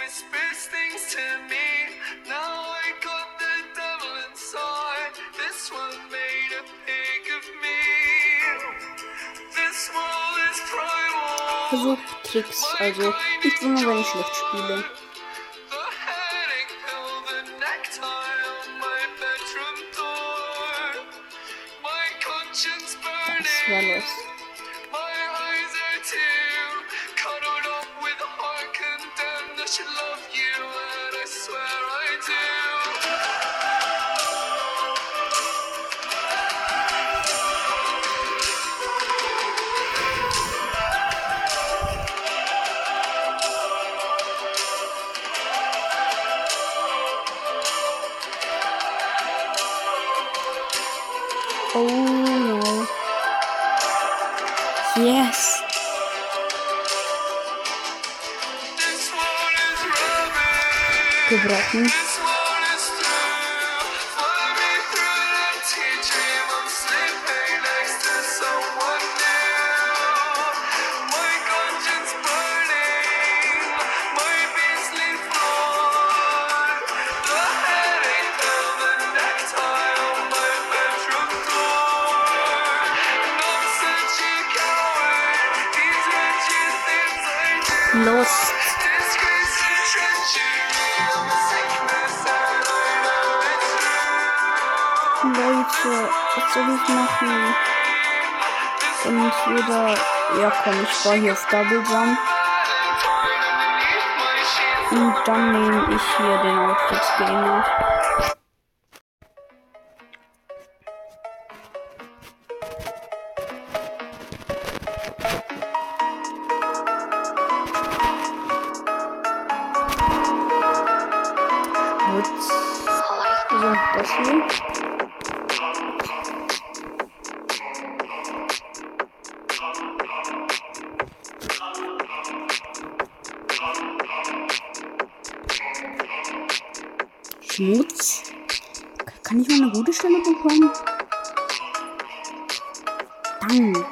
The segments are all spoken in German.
whispers things to me. Now I got the devil inside. This one made a pig of me. This world is primal. Versuch Tricks, also nicht wundern, wenn ich schlecht spiele. The headache pill, Yes. Gebrochen. True. Leute, was soll ich machen? Entweder. Ja komm, ich war hier auf Double Jump. Und dann nehme ich hier den Outfit Hier. Schmutz. Kann ich mal eine gute Stelle bekommen? Dank.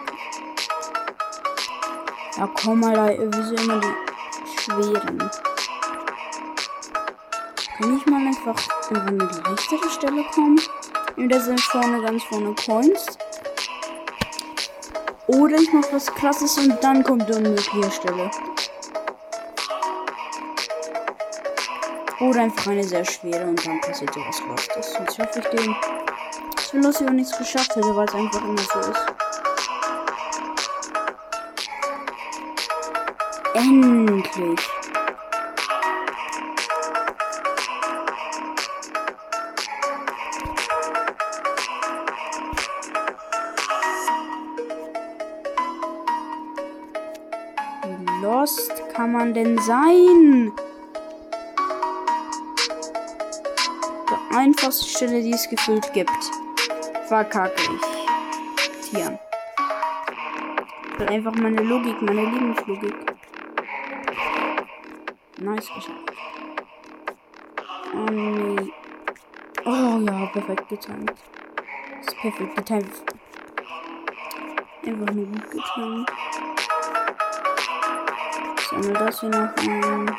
Ja, komm mal, da, wieso immer die schweren? Kann ich mal einfach an eine leichtere Stelle kommen? Entweder sind vorne ganz vorne Coins. Oder ich mach was krasses und dann kommt die unmögliche Stelle. Oder einfach eine sehr schwere und dann passiert sowas Lostes. Jetzt hoffe ich den. Ich will Lucy auch nichts geschafft hätte, weil es einfach immer so ist. Endlich. Lost kann man denn sein? Die einfachste Stelle, die es gefühlt gibt. Verkacke ich. Ich will einfach meine Logik, meine Lebenslogik. Nice geschafft. Oh nee. Oh ja, perfekt getimt. Das ist perfekt getimt. Einfach nur gut getimt. Sammel das hier noch ein.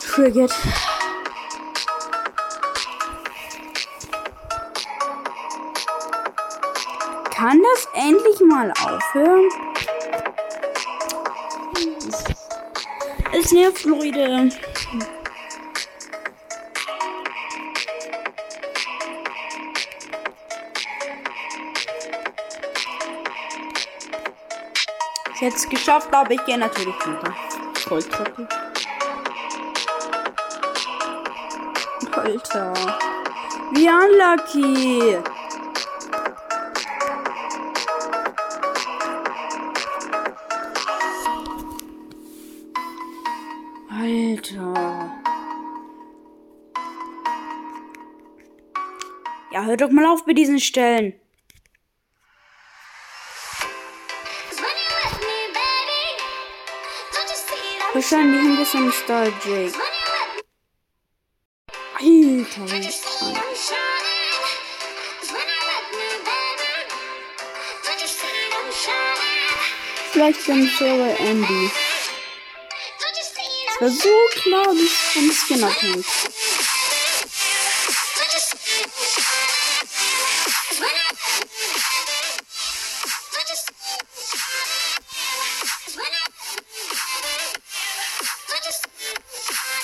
Triggered. Kann das endlich mal aufhören? Es nervt, Leute. Es geschafft, aber ich gehe natürlich runter. Volltrottel. Alter. Wie unlucky. Alter. Ja, hör doch mal auf mit diesen Stellen. Wahrscheinlich ein bisschen Jake. Alter. Vielleicht sind Sarah Andy. Es war so klar, wie es vom Skin abhängt.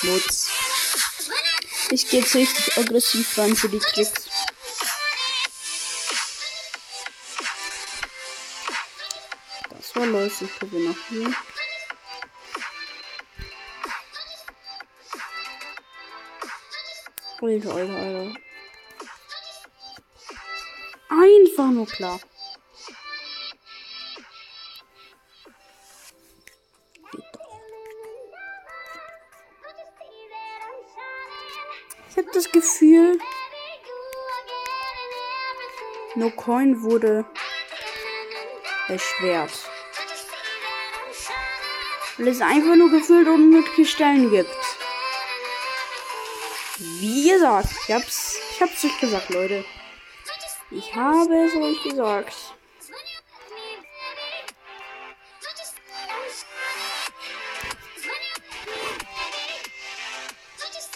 Mutz. Ich gehe jetzt richtig aggressiv ran für die Tricks. Das war los, ich probiere noch hier. Alter, Alter, Alter. Einfach nur klar. Ich habe das Gefühl, No Coin wurde erschwert. Weil es einfach nur gefühlt unmögliche Stellen gibt. Wie gesagt, ich hab's, ich hab's euch gesagt, Leute. Ich habe es euch gesagt.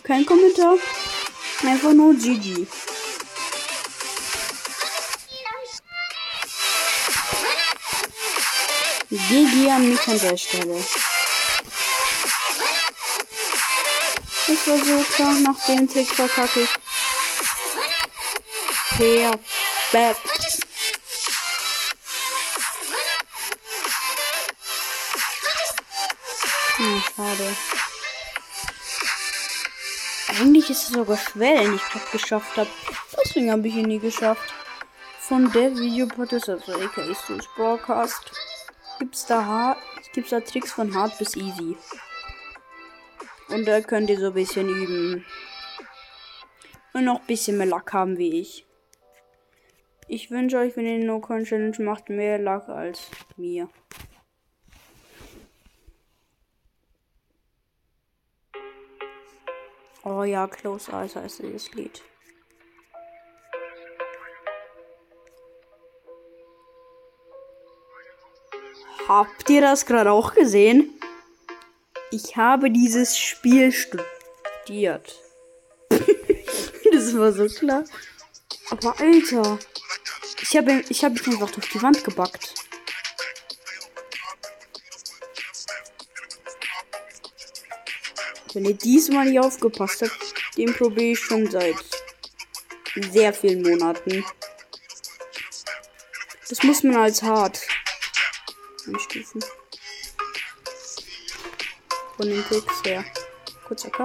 Kein Kommentar. Einfach nur GG. GG an mich an der Stelle. So klar, nach dem Tick verkacke ich. Perfekt. Hm, schade. Eigentlich ist es sogar schwer, den ich gerade geschafft habe. Deswegen habe ich ihn nie geschafft. Von der Videopodcast, also aka Stu's Broadcast, gibt's da gibt's da Tricks von hart bis easy. Und da könnt ihr so ein bisschen üben. Und noch ein bisschen mehr Lack haben wie ich. Ich wünsche euch, wenn ihr eine No-Con-Challenge macht, mehr Lack als mir. Oh ja, Close Eyes heißt dieses Lied. Habt ihr das gerade auch gesehen? Ich habe dieses Spiel studiert. das war so klar. Aber Alter. Ich habe ich hab mich einfach durch die Wand gebackt. Wenn ihr diesmal nicht aufgepasst habt, den probiere ich schon seit sehr vielen Monaten. Das muss man als hart einstufen. Von den Tricks her. Kurzer Cut.